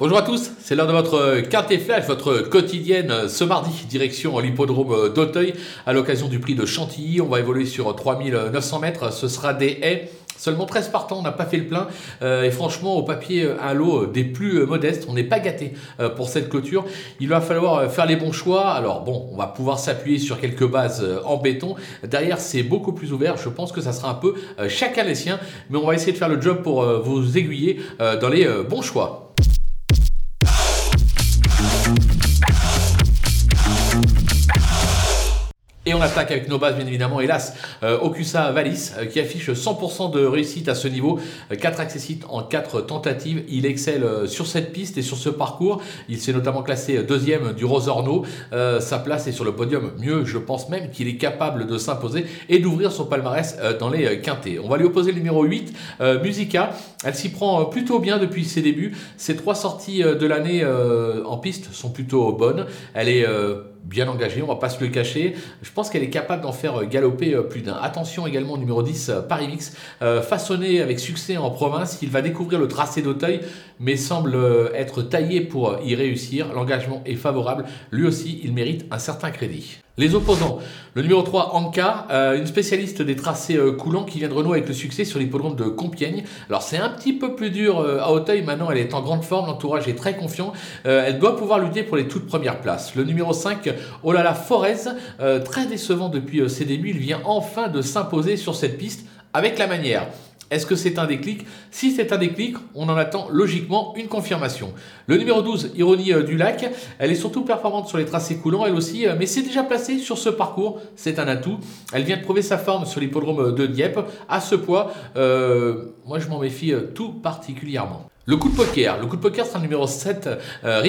Bonjour à tous, c'est l'heure de votre carte flash, votre quotidienne ce mardi, direction l'hippodrome d'Auteuil, à l'occasion du prix de Chantilly. On va évoluer sur 3900 mètres, ce sera des haies. Seulement 13 partants, on n'a pas fait le plein. Euh, et franchement, au papier, à l'eau des plus modestes, on n'est pas gâté euh, pour cette clôture. Il va falloir faire les bons choix. Alors bon, on va pouvoir s'appuyer sur quelques bases en béton. Derrière, c'est beaucoup plus ouvert. Je pense que ça sera un peu chacun les siens. Mais on va essayer de faire le job pour vous aiguiller dans les bons choix. Attaque avec nos bases, bien évidemment. Hélas, euh, Okusa Valis, euh, qui affiche 100% de réussite à ce niveau. 4 euh, accessites en 4 tentatives. Il excelle sur cette piste et sur ce parcours. Il s'est notamment classé deuxième du Rosorno. sa place est sur le podium. Mieux, je pense même qu'il est capable de s'imposer et d'ouvrir son palmarès dans les quintés. On va lui opposer le numéro 8, Musica. Elle s'y prend plutôt bien depuis ses débuts. Ses trois sorties de l'année en piste sont plutôt bonnes. Elle est bien engagée, on va pas se le cacher. Je pense qu'elle est capable d'en faire galoper euh, plus d'un. Attention également au numéro 10, euh, Paris Mix, euh, façonné avec succès en province. Il va découvrir le tracé d'Auteuil, mais semble être taillé pour y réussir. L'engagement est favorable. Lui aussi, il mérite un certain crédit. Les opposants. Le numéro 3, Anka, une spécialiste des tracés coulants qui vient de renouer avec le succès sur l'hippodrome de Compiègne. Alors c'est un petit peu plus dur à Auteuil, maintenant elle est en grande forme, l'entourage est très confiant. elle doit pouvoir lutter pour les toutes premières places. Le numéro 5, Oh là là, Forez, euh, très décevant depuis euh, ses débuts, il vient enfin de s'imposer sur cette piste avec la manière. Est-ce que c'est un déclic? Si c'est un déclic, on en attend logiquement une confirmation. Le numéro 12, Ironie euh, du Lac, elle est surtout performante sur les tracés coulants, elle aussi, mais c'est déjà placé sur ce parcours, c'est un atout. Elle vient de prouver sa forme sur l'hippodrome de Dieppe. À ce poids, moi je m'en méfie tout particulièrement. Le coup de poker. Le coup de poker sera numéro 7, euh.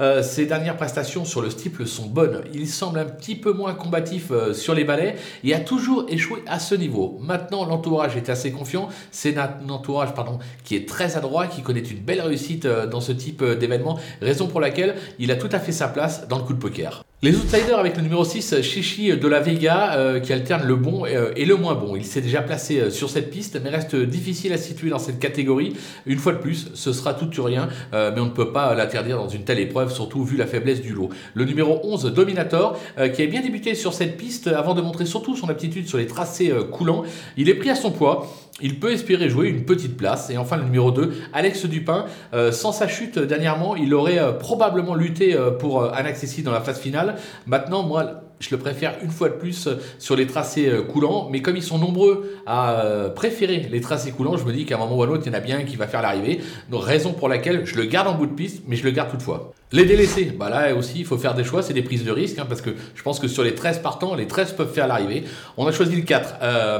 Euh, ses dernières prestations sur le steeple sont bonnes. Il semble un petit peu moins combatif euh, sur les balais et a toujours échoué à ce niveau. Maintenant, l'entourage est assez confiant. C'est un entourage pardon, qui est très adroit, qui connaît une belle réussite dans ce type d'événement, raison pour laquelle il a tout à fait sa place dans le coup de poker. Les outsiders avec le numéro 6, Chichi de la Vega, euh, qui alterne le bon euh, et le moins bon. Il s'est déjà placé euh, sur cette piste, mais reste difficile à situer dans cette catégorie. Une fois de plus, ce sera tout ou rien, mais on ne peut pas l'interdire dans une telle épreuve, surtout vu la faiblesse du lot. Le numéro 11, Dominator, qui a bien débuté sur cette piste avant de montrer surtout son aptitude sur les tracés coulants. Il est pris à son poids. Il peut espérer jouer une petite place. Et enfin, le numéro 2, Alex Dupin. Euh, sans sa chute dernièrement, il aurait euh, probablement lutté euh, pour un accessible dans la phase finale. Maintenant, moi, je le préfère une fois de plus sur les tracés coulants. Mais comme ils sont nombreux à préférer les tracés coulants, je me dis qu'à un moment ou à un autre, il y en a bien qui va faire l'arrivée. Donc, raison pour laquelle je le garde en bout de piste, mais je le garde toutefois. Les délaissés, bah là aussi, il faut faire des choix, c'est des prises de risque, hein, parce que je pense que sur les 13 partants, les 13 peuvent faire l'arrivée. On a choisi le 4, euh,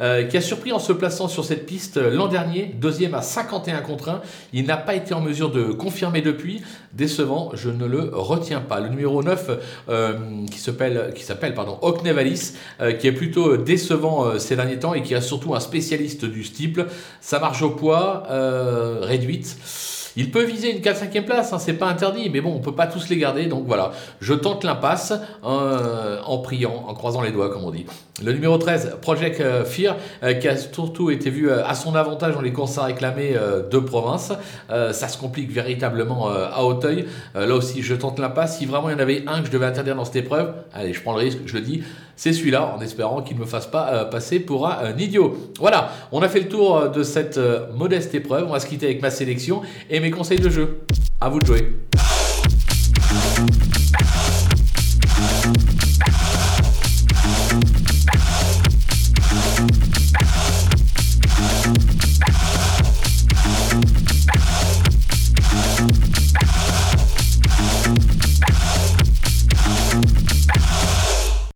euh, qui a surpris en se plaçant sur cette piste euh, l'an dernier, deuxième à 51 contre 1. Il n'a pas été en mesure de confirmer depuis. Décevant, je ne le retiens pas. Le numéro 9, euh, qui s'appelle, qui s'appelle pardon, Oknevalis, qui est plutôt décevant ces derniers temps et qui a surtout un spécialiste du steeple. Sa marge au poids réduite. Il peut viser une 4-5e place, hein, c'est pas interdit, mais bon, on peut pas tous les garder, donc voilà. Je tente l'impasse euh, en priant, en croisant les doigts, comme on dit. Le numéro 13, Project euh, Fear, euh, qui a surtout été vu à son avantage dans les courses à réclamer de province. ça se complique véritablement à Hauteuil. là aussi, je tente l'impasse. Si vraiment il y en avait un que je devais interdire dans cette épreuve, allez, je prends le risque, je le dis, c'est celui-là, en espérant qu'il ne me fasse pas passer pour un idiot. Voilà, on a fait le tour de cette modeste épreuve. On va se quitter avec ma sélection et mes conseils de jeu. À vous de jouer.